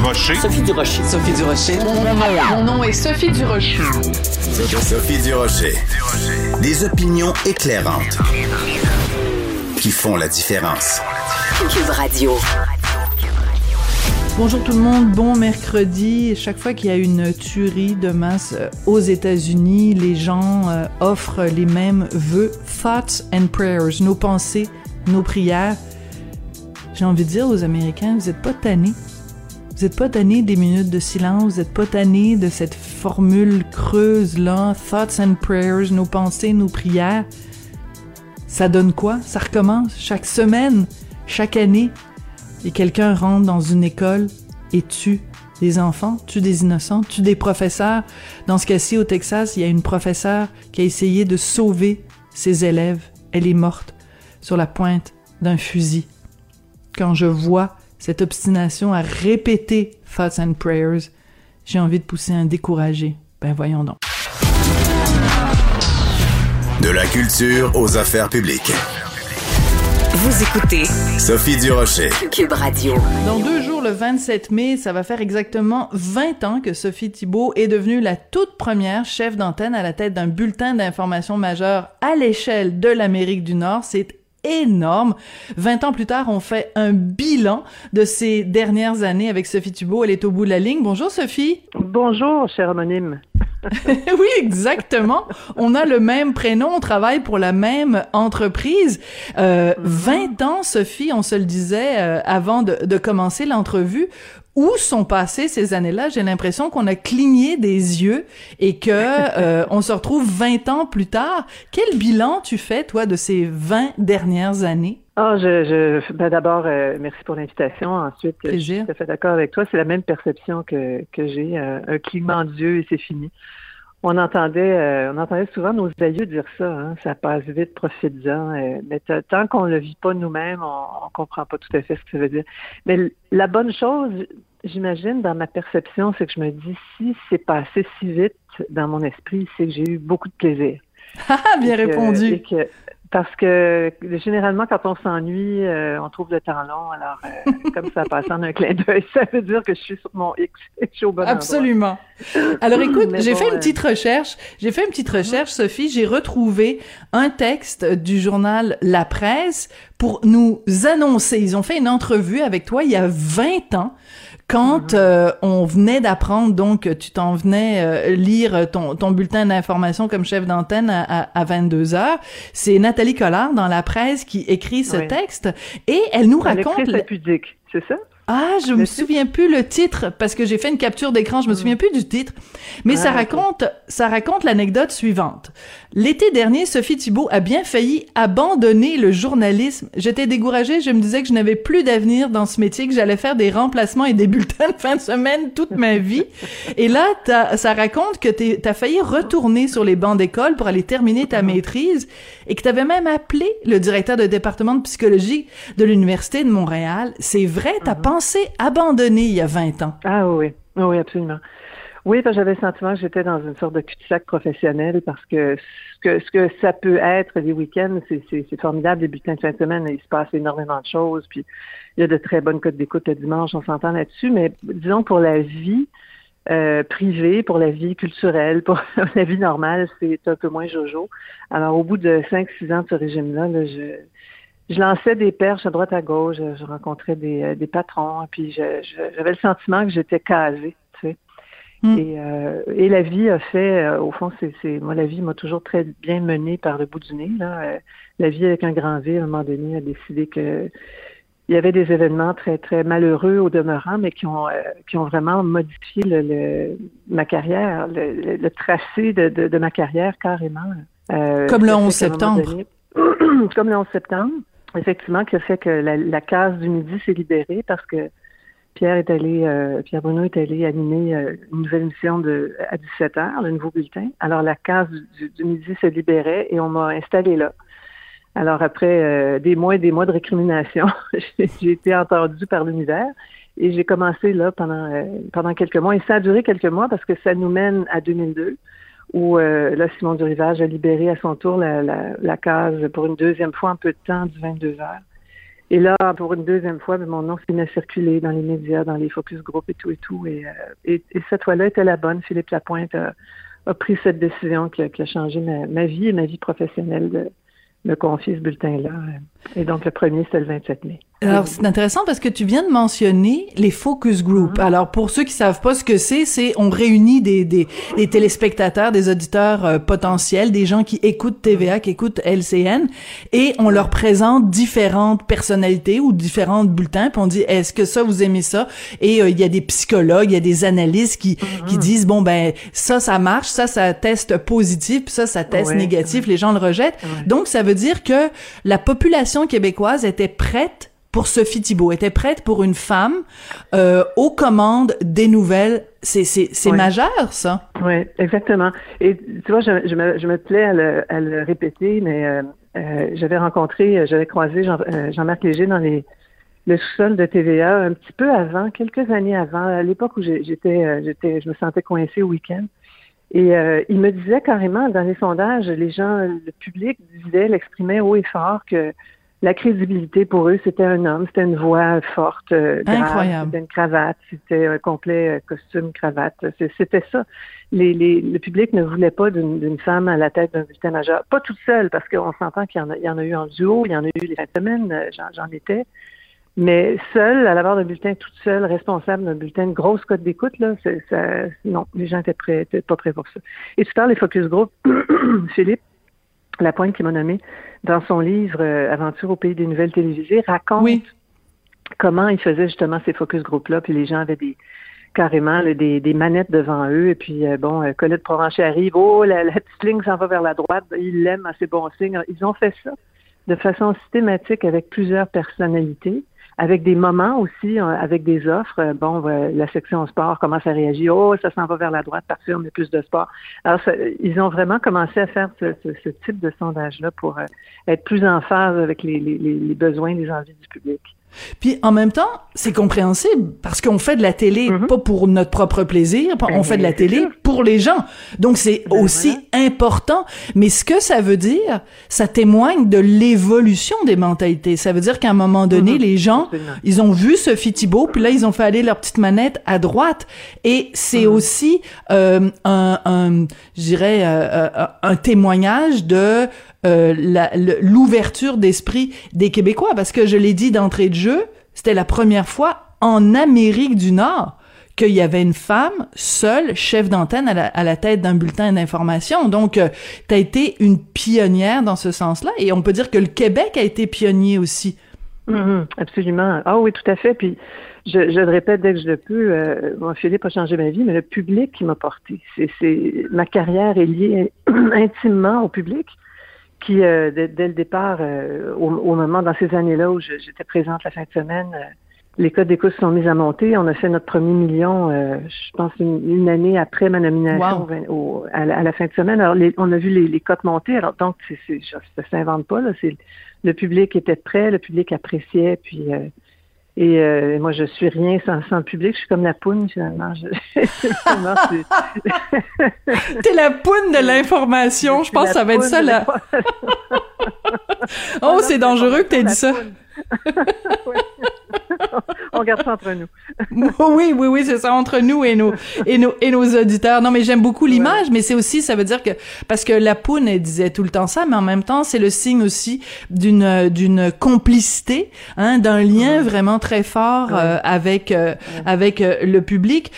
Durocher. Sophie Durocher. Sophie Durocher. Mon nom est Sophie Durocher. Sophie Durocher. Des opinions éclairantes qui font la différence. Cube Radio. Bonjour tout le monde, bon mercredi. Chaque fois qu'il y a une tuerie de masse euh, aux États-Unis, les gens euh, offrent les mêmes vœux, thoughts and prayers, nos pensées, nos prières. J'ai envie de dire aux Américains, vous êtes pas tannés. Vous êtes pas tannés des minutes de silence, vous êtes pas tannés de cette formule creuse là, thoughts and prayers, nos pensées, nos prières. Ça donne quoi? Ça recommence chaque semaine, chaque année et quelqu'un rentre dans une école et tue des enfants, tue des innocents, tue des professeurs. Dans ce cas-ci, au Texas, il y a une professeure qui a essayé de sauver ses élèves. Elle est morte sur la pointe d'un fusil. Quand je vois cette obstination à répéter Thoughts and Prayers, j'ai envie de pousser un découragé. Ben voyons donc. De la culture aux affaires publiques. Vous écoutez Sophie Durocher. Cube Radio. Dans deux jours, le 27 mai, ça va faire exactement 20 ans que Sophie Thibault est devenue la toute première chef d'antenne à la tête d'un bulletin d'information majeur à l'échelle de l'Amérique du Nord. C'est énorme. 20 ans plus tard, on fait un bilan de ces dernières années avec Sophie Thibault. Elle est au bout de la ligne. Bonjour Sophie. Bonjour, cher homonyme. oui, exactement. On a le même prénom, on travaille pour la même entreprise. Euh, 20 ans, Sophie, on se le disait euh, avant de, de commencer l'entrevue. Où sont passées ces années-là? J'ai l'impression qu'on a cligné des yeux et que euh, on se retrouve 20 ans plus tard. Quel bilan tu fais, toi, de ces 20 dernières années? Ah, je, je ben d'abord, euh, merci pour l'invitation. Ensuite, Plaisir. je suis tout à fait d'accord avec toi. C'est la même perception que, que j'ai. euh, un clignement d'yeux et c'est fini. On entendait, euh, on entendait souvent nos aïeux dire ça. Hein, ça passe vite, profite-en. euh, mais tant qu'on le vit pas nous-mêmes, on, on comprend pas tout à fait ce que ça veut dire. Mais la bonne chose, j'imagine, dans ma perception, c'est que je me dis si c'est passé si vite dans mon esprit, c'est que j'ai eu beaucoup de plaisir. Ah, bien Et que- répondu. et que- parce que généralement, quand on s'ennuie, euh, on trouve le temps long. Alors, euh, comme ça passe en un clin d'œil, ça veut dire que je suis sur mon X et je suis au bon endroit. Absolument. Alors écoute, j'ai bon, fait une euh, petite recherche. J'ai fait une petite recherche, Sophie. J'ai retrouvé un texte du journal La Presse pour nous annoncer. Ils ont fait une entrevue avec toi il y a 20 ans. Quand euh, on venait d'apprendre, donc tu t'en venais euh, lire ton, ton bulletin d'information comme chef d'antenne à, à, à 22 heures, c'est Nathalie Collard dans la presse qui écrit ce Oui. texte et elle nous raconte la pudique, c'est ça? Ah, je me souviens plus le titre parce que j'ai fait une capture d'écran, je me souviens plus du titre. Mais ça Ah, raconte, ça raconte l'anecdote suivante. L'été dernier, Sophie Thibault a bien failli abandonner le journalisme. J'étais découragée, je me disais que je n'avais plus d'avenir dans ce métier, que j'allais faire des remplacements et des bulletins de fin de semaine toute ma vie. Et là, t'as- ça raconte que tu as failli retourner sur les bancs d'école pour aller terminer ta maîtrise et que tu avais même appelé le directeur de département de psychologie de l'Université de Montréal. C'est vrai, t'as pensé abandonner il y a 20 ans. Ah oui, oui, absolument. Oui, j'avais le sentiment que j'étais dans une sorte de cul-de-sac professionnel parce que ce que, ce que ça peut être les week-ends, c'est, formidable, les bulletins de fin de semaine, il se passe énormément de choses, puis il y a de très bonnes codes d'écoute le dimanche, on s'entend là-dessus, mais disons pour la vie euh, privée, pour la vie culturelle, pour la vie normale, c'est un peu moins jojo. Alors au bout de 5-6 ans de ce régime-là, là, je je lançais des perches à droite à gauche, je, rencontrais des, euh, des patrons, puis je- je- j'avais le sentiment que j'étais casée, tu sais. Mm. Et, euh, et la vie a fait, euh, au fond, c'est, c'est moi la vie m'a toujours très bien menée par le bout du nez. Là. Euh, la vie avec un grand V, à un moment donné, a décidé que il y avait des événements très très malheureux au demeurant, mais qui ont euh, qui ont vraiment modifié le, le- ma carrière, le, le- le tracé de, de, de ma carrière carrément. Euh, Comme le ça fait 11 qu'à un moment septembre. donné- comme le 11 septembre, effectivement, qui a fait que la, la case du midi s'est libérée parce que Pierre est allé, euh, Pierre Bruno est allé animer euh, une nouvelle émission de à 17 h le nouveau bulletin. Alors la case du, du- midi se libérait et on m'a installé là. Alors après euh, des mois et des mois de récrimination, j'ai j'ai été entendue par l'univers et j'ai commencé là pendant euh, pendant quelques mois et ça a duré quelques mois parce que ça nous mène à 2002 où euh, là Simon Durivage a libéré à son tour la, la, la case pour une deuxième fois en peu de temps du 22 heures. Et là, pour une deuxième fois, ben, mon nom s'est mis à circuler dans les médias, dans les focus group et tout et tout. Et, et, cette fois-là était la bonne. Philippe Lapointe a, a pris cette décision qui a, qui a changé ma, ma, vie et ma vie professionnelle de me confier ce bulletin-là. Et donc, le premier, c'est le 27 mai. Alors, c'est intéressant parce que tu viens de mentionner les focus group. Mm-hmm. Alors, pour ceux qui savent pas ce que c'est, c'est on réunit des, des, des téléspectateurs, des auditeurs euh, potentiels, des gens qui écoutent TVA, qui écoutent LCN, et on leur présente différentes personnalités ou différents bulletins, puis on dit, est-ce que ça, vous aimez ça? Et euh, il y a des psychologues, il y a des analystes qui, mm-hmm. qui disent, bon, ben, ça, ça marche, ça, ça teste positif, puis ça, ça teste négatif, les gens le rejettent. Donc, ça veut dire que la population québécoise était prête pour Sophie Thibault, était prête pour une femme euh, aux commandes des nouvelles. C'est c'est majeur, ça. Oui, exactement. Et tu vois, je, je, me, je me plais à le, à le répéter, mais euh, euh j'avais rencontré, j'avais croisé Jean-Marc Léger dans les le sous-sol de TVA un petit peu avant, quelques années avant, à l'époque où j'étais, j'étais, je me sentais coincée au week-end. Et il me disait carrément dans les sondages, les gens, le public disait, l'exprimait haut et fort que la crédibilité pour eux, c'était un homme, c'était une voix forte, euh, c'était une cravate, c'était un complet euh, costume cravate. C'était ça. Les, les, le public ne voulait pas d'une femme à la tête d'un bulletin majeur. Pas toute seule, parce qu'on s'entend qu'il y, y, en a eu en duo, il y en a eu les fins de semaine, euh, j'en étais. Mais seule, à la barre d'un bulletin, toute seule, responsable d'un bulletin, de grosse cote d'écoute, là, ça, non, les gens étaient prêts, étaient pas prêts pour ça. Et tu parles des focus group, Philippe, la pointe qui m'a nommé dans son livre euh, Aventure au pays des nouvelles télévisées, raconte comment il faisait justement ces focus group-là, puis les gens avaient des carrément des, des, manettes devant eux, et puis euh, bon, euh, Colette Provencher arrive, oh, la, la petite ligne s'en va vers la droite, il l'aime à ses bons signes. Ils ont fait ça de façon systématique avec plusieurs personnalités avec des moments aussi, euh, avec des offres. Euh, bon, euh, la section sport commence à réagir. Oh, ça s'en va vers la droite parce qu'on met plus de sport. Alors, ils ont vraiment commencé à faire ce, type de sondage-là pour être plus en phase avec les, les, les besoins, les envies du public. Puis en même temps, c'est compréhensible parce qu'on fait de la télé mhm. pas pour notre propre plaisir, on ben, fait de la télé pour les gens. Donc c'est ben, aussi important. Mais ce que ça veut dire, ça témoigne de l'évolution des mentalités. Ça veut dire qu'à un moment donné, mhm. les gens, ils ont vu Sophie Thibault, puis là ils ont fait aller leur petite manette à droite. Et c'est mhm. aussi euh, un, un je dirais, euh, euh, un témoignage de l'ouverture d'esprit des Québécois, parce que je l'ai dit d'entrée de jeu, c'était la première fois en Amérique du Nord qu'il y avait une femme seule, chef d'antenne à, la, tête d'un bulletin d'information. Donc, euh, tu as été une pionnière dans ce sens-là, et on peut dire que le Québec a été pionnier aussi. Mm-hmm. absolument. Ah oui, tout à fait. Puis, je, je, le répète dès que je le peux, euh, mon Philippe a changé ma vie, mais le public qui m'a porté. C'est ma carrière est liée intimement au public qui, euh, dès, le départ, euh, au, moment, dans ces années-là où j'étais présente la fin de semaine, euh, les codes d'écoute sont mis à monter. On a fait notre premier million, je pense, une, année après ma nomination à, la, fin de semaine. Alors, on a vu les, les cotes monter. Alors, donc, c'est, ça s'invente pas. Là. Le public était prêt, le public appréciait, puis euh, et moi, je suis rien sans, sans, public. Je suis comme la poune, finalement. Je, T'es la poune de l'information. Je pense que ça va être ça, là. oh, c'est dangereux que t'aies dit ça. On garde ça entre nous. oui, oui, oui, c'est ça entre nous et nos et nos et nos auditeurs. Non, mais j'aime beaucoup l'image, mais c'est aussi ça veut dire que parce que la poune elle disait tout le temps ça, mais en même temps c'est le signe aussi d'une d'une complicité, hein, d'un lien vraiment très fort euh, avec euh, avec euh, le public.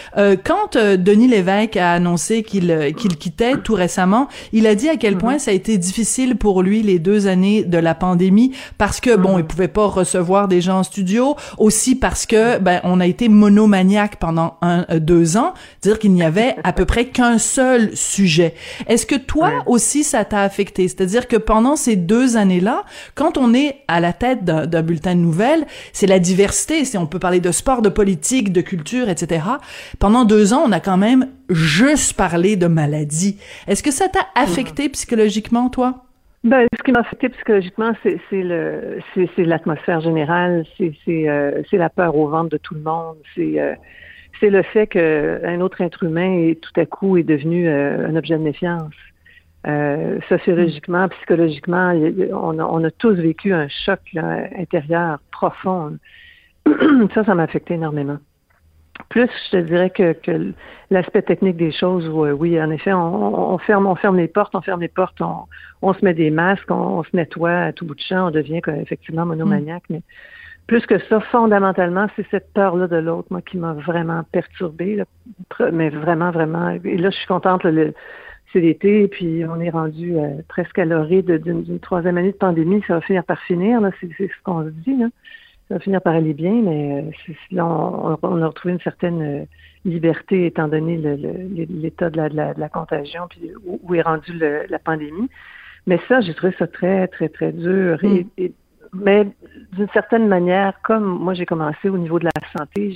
quand Denis Lévesque a annoncé qu'il qu'il quittait tout récemment, il a dit à quel point mm-hmm. ça a été difficile pour lui les deux années de la pandémie parce que bon, mm-hmm. il pouvait pas recevoir des gens en studio, aussi parce que ben on a été monomaniaque pendant un euh, deux ans, dire qu'il n'y avait à peu près qu'un seul sujet. Est-ce que toi aussi ça t'a affecté? C'est-à-dire que pendant ces deux années-là, quand on est à la tête d'un bulletin de nouvelles, c'est la diversité. Si on peut parler de sport, de politique, de culture, etc. Pendant deux ans, on a quand même juste parlé de maladie. Est-ce que ça t'a affecté psychologiquement, toi? Ben, ce qui m'a affecté psychologiquement, c'est le c'est l'atmosphère générale, c'est euh, la peur au ventre de tout le monde, c'est euh, c'est le fait qu'un autre être humain est tout à coup est devenu euh, un objet de méfiance. Euh, sociologiquement, psychologiquement, on a, on a, tous vécu un choc intérieur profond. ça, ça m'a affecté énormément. Plus, je te dirais que, que l'aspect technique des choses, oui, en effet, on, on, ferme, on ferme les portes, on ferme les portes, on, on se met des masques, on, se nettoie à tout bout de champ, on devient effectivement monomaniaque, mais plus que ça, fondamentalement, c'est cette peur-là de l'autre, moi, qui m'a vraiment perturbée, mais vraiment, vraiment. Et là, je suis contente, le, c'est l'été, puis on est rendu euh, presque à l'orée d'une troisième année de pandémie, ça va finir par finir, là, c'est ce qu'on se dit, là ça va finir par aller bien, mais euh, là, on, a retrouvé une certaine euh, liberté étant donné l'état de la, contagion, puis où, est rendue la pandémie. Mais ça, j'ai trouvé ça très, très, très dur. Mm. mais d'une certaine manière, comme moi j'ai commencé au niveau de la santé,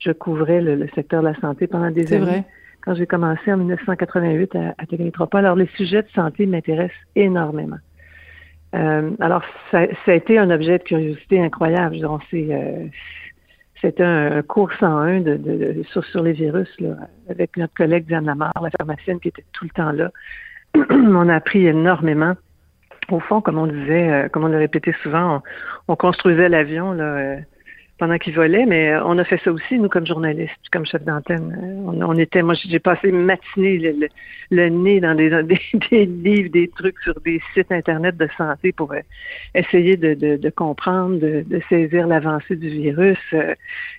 je, couvrais le, secteur de la santé pendant des années. Vrai. Quand j'ai commencé en 1988 à, à Télémétropole, alors les sujets de santé m'intéressent énormément. Euh, alors, ça, ça, a été un objet de curiosité incroyable. Euh, c'était un, cours 101 de, de, sur, sur, les virus là, avec notre collègue Diane Lamar, la pharmacienne qui était tout le temps là. on a appris énormément. Au fond, comme on disait, euh, comme on le répétait souvent, on, on construisait l'avion là, euh, pendant qu'il volait, mais euh, on a fait ça aussi, nous, comme journalistes, comme chef d'antenne. Euh, on, était, moi, j'ai passé matinée le, nez dans des, des, livres, des trucs sur des sites Internet de santé pour euh, essayer de, de, comprendre, de, saisir l'avancée du virus.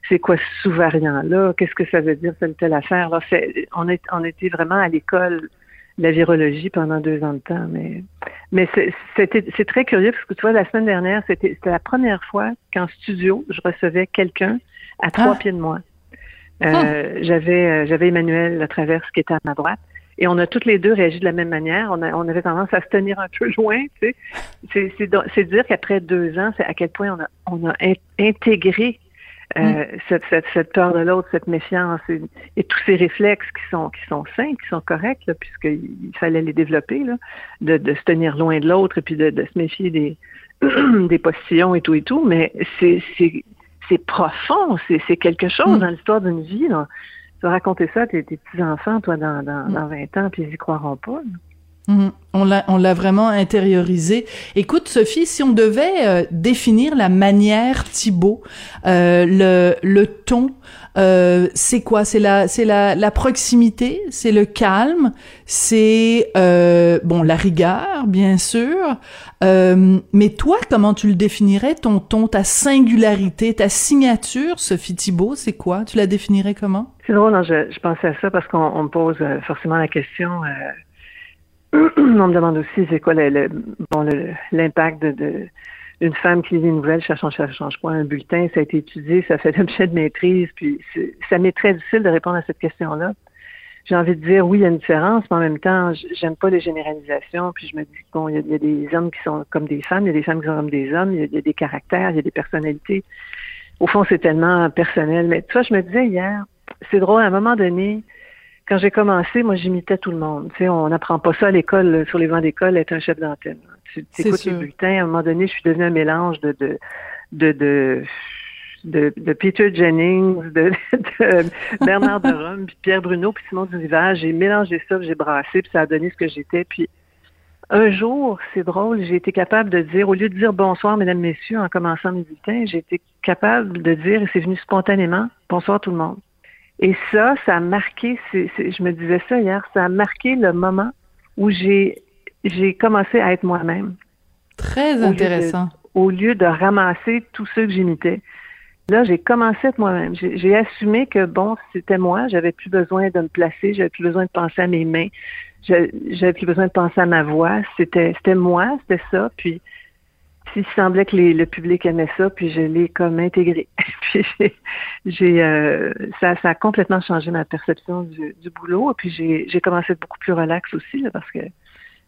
c'est quoi ce sous-variant-là? Qu'est-ce que ça veut dire, telle telle affaire? on, est, on était vraiment à l'école la virologie pendant deux ans de temps. Mais, mais c'est très curieux parce que tu vois, la semaine dernière, c'était la première fois qu'en studio, je recevais quelqu'un à trois ah. pieds de moi. Euh, ah. J'avais euh, j'avais Emmanuel La Traverse qui était à ma droite. Et on a toutes les deux réagi de la même manière. On, a, on avait tendance à se tenir un peu loin, tu sais. C'est dire qu'après deux ans, c'est à quel point on a, on a intégré euh, mm. cette, cette, cette, peur de l'autre, cette méfiance et, tous ces réflexes qui sont qui sont sains, qui sont corrects, puisqu'il fallait les développer, là, de, de se tenir loin de l'autre et puis de, de, se méfier des, des postillons et tout et tout, mais c'est c'est profond, c'est quelque chose mm. dans l'histoire d'une vie. Là. Tu vas raconter ça à tes, petits-enfants, toi, dans, dans, dans 20 ans, puis ils y croiront pas. Mhm. On l'a, vraiment intériorisé. Écoute, Sophie, si on devait euh, définir la manière Thibault, euh, le, le ton, euh, c'est quoi? C'est la, c'est la, la proximité, c'est le calme, c'est bon la rigueur, bien sûr. mais toi, comment tu le définirais ton ton, ta singularité, ta signature, Sophie Thibault, c'est quoi? Tu la définirais comment? C'est drôle, non, je, je pensais à ça parce qu'on me pose forcément la question on me demande aussi c'est quoi l'impact de, une femme qui lit une nouvelle, ça change pas un bulletin, ça a été étudié, ça fait l'objet de maîtrise, puis ça m'est très difficile de répondre à cette question-là. J'ai envie de dire oui, il y a une différence, mais en même temps, j'aime pas les généralisations, puis je me dis bon, il y, a, des hommes qui sont comme des femmes, il y a des femmes qui sont comme des hommes, il y a, des caractères, il y a des personnalités. Au fond, c'est tellement personnel. Mais tu vois, je me disais hier, c'est drôle, à un moment donné, quand j'ai commencé, moi, j'imitais tout le monde. Tu sais, on n'apprend pas ça à l'école, sur les bancs d'école, être un chef d'antenne. Tu écoutes les bulletins, à un moment donné, je suis devenue un mélange de, de, de, de de, Peter Jennings, de, Bernard de Rome, puis Pierre Bruno, puis Simon Dunival. J'ai mélangé ça, j'ai brassé, puis ça a donné ce que j'étais. Puis un jour, c'est drôle, j'ai été capable de dire, au lieu de dire bonsoir, mesdames, messieurs, en commençant mes bulletins, j'ai été capable de dire, et c'est venu spontanément, bonsoir tout le monde. Et ça, ça a marqué, je me disais ça hier, ça a marqué le moment où j'ai j'ai commencé à être moi-même. Très intéressant. au lieu de ramasser tous ceux que j'imitais. Là, j'ai commencé à être moi-même. J'ai assumé que bon, c'était moi. J'avais plus besoin de me placer. J'avais plus besoin de penser à mes mains. J'avais plus besoin de penser à ma voix. C'était, c'était moi. C'était ça. Puis il semblait que le public aimait ça, puis je l'ai comme intégré. puis j'ai, euh, ça, ça a complètement changé ma perception du, du boulot. Puis j'ai, j'ai commencé à être beaucoup plus relax aussi, parce que le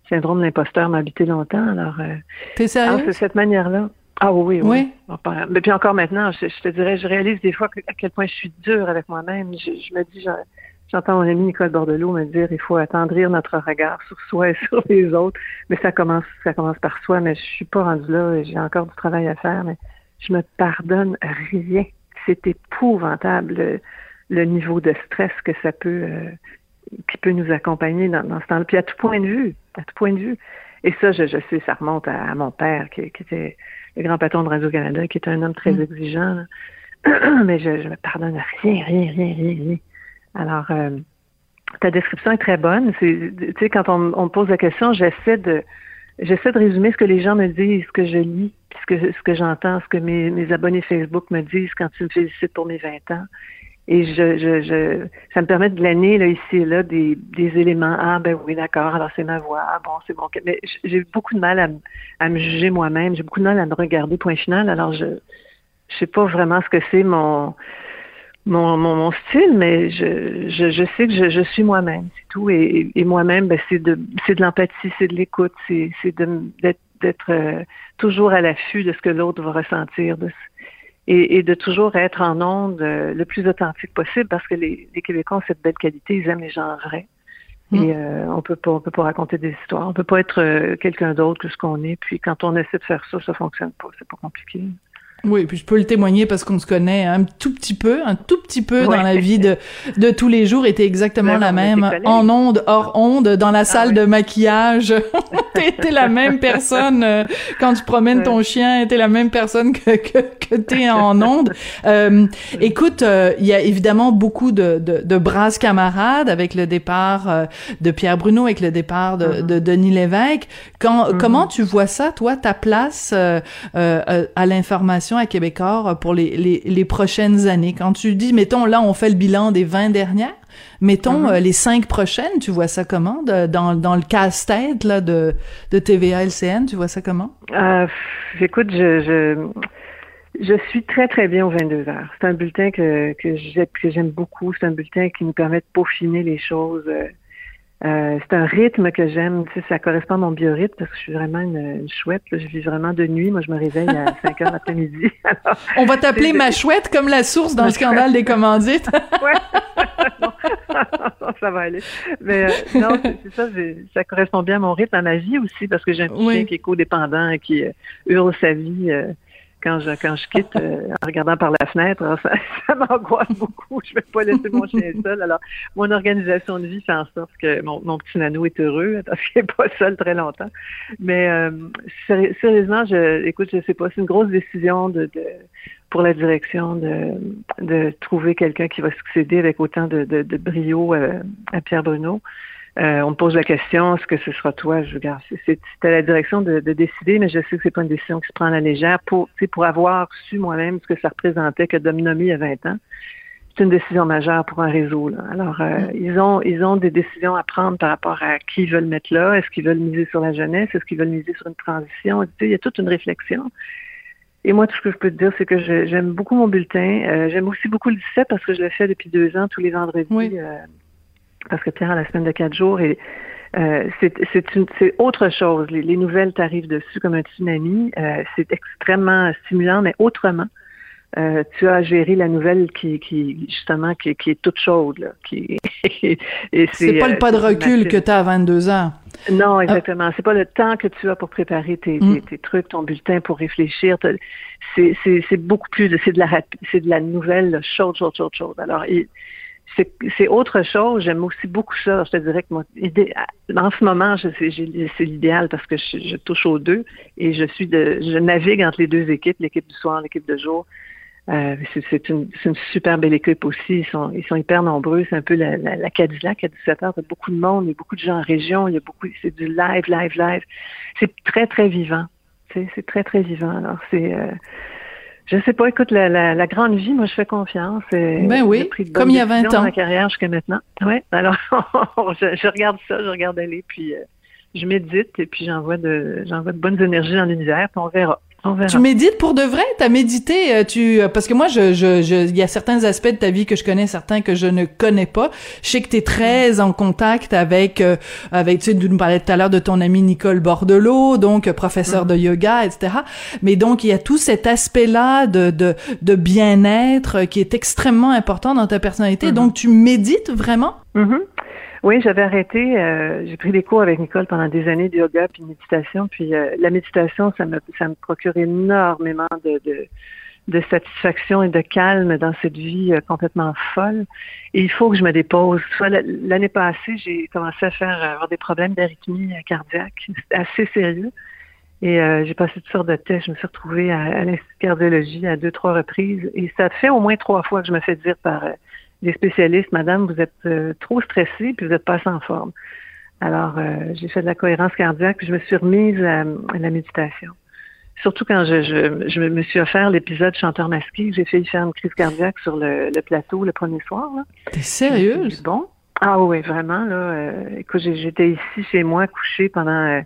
syndrome de l'imposteur m'a habité longtemps. Alors, euh, T'es sérieux? c'est cette manière-là. Ah oui, oui. oui. Mais puis encore maintenant, je, te dirais, je réalise des fois à quel point je suis dure avec moi-même. Je, je me dis, J'entends mon ami Nicole Bordelot me dire il faut attendrir notre regard sur soi et sur les autres. Mais ça commence, ça commence par soi, mais je suis pas rendue là, j'ai encore du travail à faire, mais je me pardonne rien. C'est épouvantable le, niveau de stress que ça peut euh, qui peut nous accompagner dans, ce temps-là. Puis à tout point de vue, à tout point de vue. Et ça, je, sais, ça remonte à, mon père, qui, était le grand patron de Radio-Canada, qui était un homme très mm. exigeant. Mais je, je me pardonne rien, rien, rien, rien, rien. Alors, euh, ta description est très bonne. Tu sais, quand on, me pose la question, j'essaie de j'essaie de résumer ce que les gens me disent, ce que je lis, ce que, ce que j'entends, ce que mes, mes abonnés Facebook me disent quand ils me félicitent pour mes 20 ans. Et je, je, je, ça me permet de glaner là, ici et là des, des éléments. Ah ben oui, d'accord, alors c'est ma voix. Ah bon, c'est bon. Mais j'ai beaucoup de mal à, à me juger moi-même. J'ai beaucoup de mal à me regarder, point final. Alors je je sais pas vraiment ce que c'est mon mon, mon, style, mais je, je, je sais que je, je suis moi-même, c'est tout. Et, et moi-même, ben, c'est de c'est de l'empathie, c'est de l'écoute, c'est c'est d'être d'être euh, toujours à l'affût de ce que l'autre va ressentir, de, et, de toujours être en onde euh, le plus authentique possible parce que les, Québécois ont cette belle qualité, ils aiment les gens vrais. Mm. Et euh, on peut pas, on peut pas raconter des histoires. On peut pas être euh, quelqu'un d'autre que ce qu'on est. Puis quand on essaie de faire ça, ça fonctionne pas. C'est pas compliqué. Oui, puis je peux le témoigner parce qu'on se connaît un tout petit peu, un tout petit peu dans la vie de, de tous les jours. était exactement la même en onde, hors onde, dans la ah salle de maquillage. t'es la même personne euh, quand tu promènes ton chien. T'es la même personne que que, que t'es en onde. Euh, écoute, euh, il y a évidemment beaucoup de, de, de brasses camarades avec le départ euh, de Pierre Bruno, avec le départ de, mm-hmm. de Denis Lévesque. Quand, mm-hmm. Comment tu vois ça, toi, ta place à l'information? À Québécois pour les, les, les, prochaines années? Quand tu dis, mettons, là, on fait le bilan des 20 dernières, mettons, mm-hmm. euh, les cinq prochaines, tu vois ça comment? dans, dans le casse-tête là, de, de TVA LCN, tu vois ça comment? Euh, écoute, je, je, je, suis très, très bien aux 22 heures. C'est un bulletin que, que j'aime beaucoup. C'est un bulletin qui nous permet de peaufiner les choses. Euh, c'est un rythme que j'aime. Tu sais, ça correspond à mon biorhythme parce que je suis vraiment une, chouette. Je vis vraiment de nuit. Moi, je me réveille à 5 heures l'après-midi. On va t'appeler ma chouette comme la source dans le scandale des commandites. ouais. ça va aller. Mais euh, non, c'est ça. Ça correspond bien à mon rythme, à ma vie aussi parce que j'ai un petit chien qui est codépendant et qui euh, hurle sa vie quand je, quand je quitte euh, en regardant par la fenêtre, ça, ça m'angoisse beaucoup. Je ne vais pas laisser mon chien seul. Alors, mon organisation de vie fait en sorte que mon, petit nano est heureux parce qu'il n'est pas seul très longtemps. Mais euh, sérieusement, je, écoute, je sais pas, c'est une grosse décision de, pour la direction de, trouver quelqu'un qui va succéder avec autant de, de, de brio euh, à Pierre Bruno. Euh, on me pose la question, est-ce que ce sera toi? Je regarde, c'est à la direction de, décider, mais je sais que c'est pas une décision qui se prend à la légère. Pour, pour avoir su moi-même ce que ça représentait que de me nommer il y a 20 ans, c'est une décision majeure pour un réseau. Là. Alors, euh, mm. ils ont ils ont des décisions à prendre par rapport à qui ils veulent mettre là. Est-ce qu'ils veulent miser sur la jeunesse? Est-ce qu'ils veulent miser sur une transition? il y a toute une réflexion. Et moi, tout ce que je peux te dire, c'est que j'aime beaucoup mon bulletin. Euh, j'aime aussi beaucoup le 17 parce que je le fais depuis deux ans, tous les vendredis parce que Pierre a la semaine de quatre jours et euh, c'est autre chose. Les, nouvelles t'arrivent dessus comme un tsunami. Euh, c'est extrêmement stimulant, mais autrement. Euh, tu as géré la nouvelle qui, qui justement qui, qui est toute chaude là, qui c'est pas le pas de recul que tu as à 22 ans. Non, exactement. C'est pas le temps que tu as pour préparer tes, mm. tes, trucs, ton bulletin pour réfléchir. C'est beaucoup plus c'est de la c'est de la nouvelle chaude, chaude, chaude, chaude. Alors, il, c'est autre chose. J'aime aussi beaucoup ça. Je te dirais que moi, en ce moment, c'est l'idéal parce que je, touche aux deux et je suis de, je navigue entre les deux équipes, l'équipe du soir, l'équipe de jour. Euh, c'est une, une, super belle équipe aussi. Ils sont, ils sont hyper nombreux. C'est un peu la, la, la Cadillac à 17 heures. Il y a beaucoup de monde, il y a beaucoup de gens en région. Il y a beaucoup, c'est du live, live, live. C'est très, très vivant. C'est très, très vivant. Alors, c'est, euh, je sais pas, écoute, la, la, la, grande vie, moi, je fais confiance. ben oui, comme il y a 20 ans. Dans ma carrière jusqu'à maintenant. Oui, alors, je, je, regarde ça, je regarde aller, puis euh, je médite, et puis j'envoie de, j'envoie de bonnes énergies dans l'univers, puis on verra. Tu médites pour de vrai? T'as médité euh, Tu euh, parce que moi, je, je, je, il y a certains aspects de ta vie que je connais, certains que je ne connais pas. Je sais que t'es très en contact avec, euh, avec tu sais, nous parlais tout à l'heure de ton ami Nicole Bordelot, donc professeur de yoga, etc. Mais donc il y a tout cet aspect-là de de, de bien-être qui est extrêmement important dans ta personnalité. Mm-hmm. Donc tu médites vraiment? Mm-hmm. Oui, j'avais arrêté. Euh, j'ai pris des cours avec Nicole pendant des années de yoga puis méditation. Puis euh, la méditation, ça me ça me procure énormément de, de de satisfaction et de calme dans cette vie euh, complètement folle. Et il faut que je me dépose. L'année passée, j'ai commencé à faire avoir des problèmes d'arythmie cardiaque. C'était assez sérieux. Et euh, j'ai passé toutes sortes de tests. Je me suis retrouvée à, à l'Institut de cardiologie à deux, trois reprises. Et ça fait au moins trois fois que je me fais dire par euh, des spécialistes, Madame, vous êtes trop stressée puis vous n'êtes pas en forme. Alors, j'ai fait de la cohérence cardiaque puis je me suis remise à la méditation surtout quand je, je, je me suis offert l'épisode chanteur masqué, j'ai failli faire une crise cardiaque sur le, plateau le premier soir. T'es sérieuse? Bon. Ah oui, vraiment. Là, euh, écoute, j'étais ici chez moi couchée pendant euh,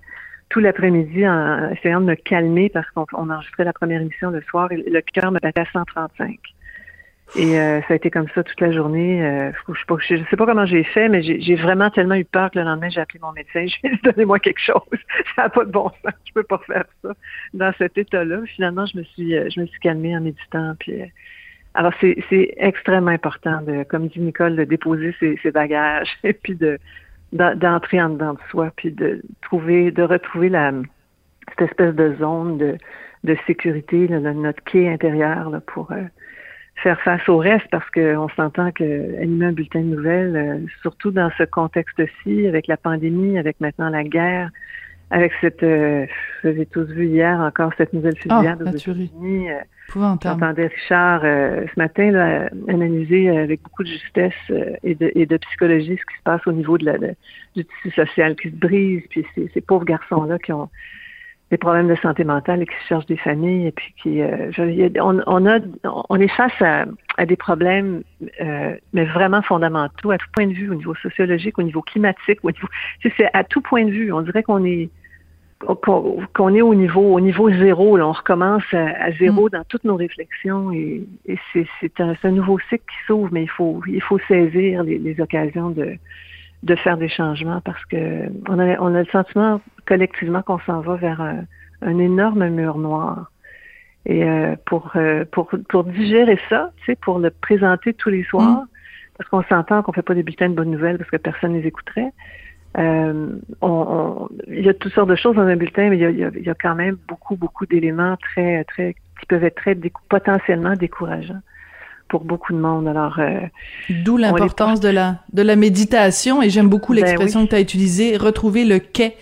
tout l'après-midi en essayant de me calmer parce qu'on enregistrait la première émission le soir et le cœur me battait à 135. Et euh, ça a été comme ça toute la journée. Euh, je, sais pas, comment j'ai fait, mais j'ai vraiment tellement eu peur que le lendemain, j'ai appelé mon médecin. Je lui ai dit, donnez-moi quelque chose. Ça n'a pas de bon sens. Je peux pas faire ça dans cet état-là. Finalement, je me suis, euh, je me suis calmée en méditant. Puis, alors, c'est extrêmement important, de, comme dit Nicole, de déposer ses, ses bagages et puis de d'entrer en dedans de soi, puis de trouver, de retrouver la cette espèce de zone de, de sécurité, là, notre quai intérieur là, pour faire face au reste parce qu'on s'entend que animer un bulletin de nouvelles, euh, surtout dans ce contexte-ci, avec la pandémie, avec maintenant la guerre, avec cette, euh, vous avez tous vu hier encore cette nouvelle fusillade oh, aux États-Unis. Euh, J'entendais Richard euh, ce matin là, analyser avec beaucoup de justesse et, de, et de psychologie ce qui se passe au niveau de la, du tissu social qui se brise, puis ces, ces pauvres garçons-là qui ont des problèmes de santé mentale et qui cherchent des familles et puis qui euh, on, on, a on est face à, à des problèmes euh, mais vraiment fondamentaux à tout point de vue au niveau sociologique au niveau climatique au niveau c'est à tout point de vue on dirait qu'on est qu'on est au niveau au niveau zéro là, on recommence à, zéro mm. dans toutes nos réflexions et, et c'est un, un, nouveau cycle qui s'ouvre mais il faut il faut saisir les, les occasions de de faire des changements parce que on a, on a le sentiment collectivement qu'on s'en va vers un, énorme mur noir. Et euh, pour, euh, pour, pour digérer ça, tu sais, pour le présenter tous les soirs, mm. parce qu'on s'entend qu'on fait pas des bulletins de bonnes nouvelles parce que personne les écouterait. Euh, on, il y a toutes sortes de choses dans un bulletin, mais il y a, il y a, quand même beaucoup, beaucoup d'éléments très, très, qui peuvent être très potentiellement décourageants pour beaucoup de monde. Alors, euh, d'où l'importance de la de la méditation et j'aime beaucoup ben l'expression que tu as utilisée, retrouver le quai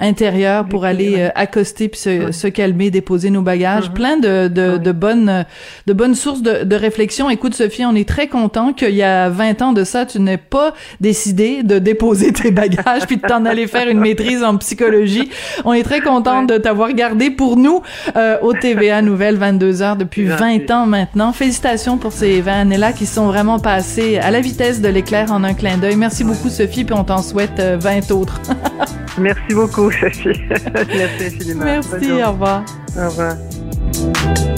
intérieur pour aller euh, accoster puis se, se, calmer, déposer nos bagages. Mm-hmm. Plein de de, de, bonnes de bonnes sources de, de réflexion. Écoute Sophie, on est très content qu'il y a 20 ans de ça, tu n'aies pas décidé de déposer tes bagages puis de t'en aller faire une maîtrise en psychologie. On est très content de t'avoir gardé pour nous euh, au TVA Nouvelle 22 heures depuis 20 ans maintenant. Félicitations pour ces et Vanella qui sont vraiment passés à la vitesse de l'éclair en un clin d'œil. Merci beaucoup, Sophie, puis on t'en souhaite 20 euh, autres. Merci beaucoup, Sophie. Merci infiniment. Merci, au revoir. Au revoir.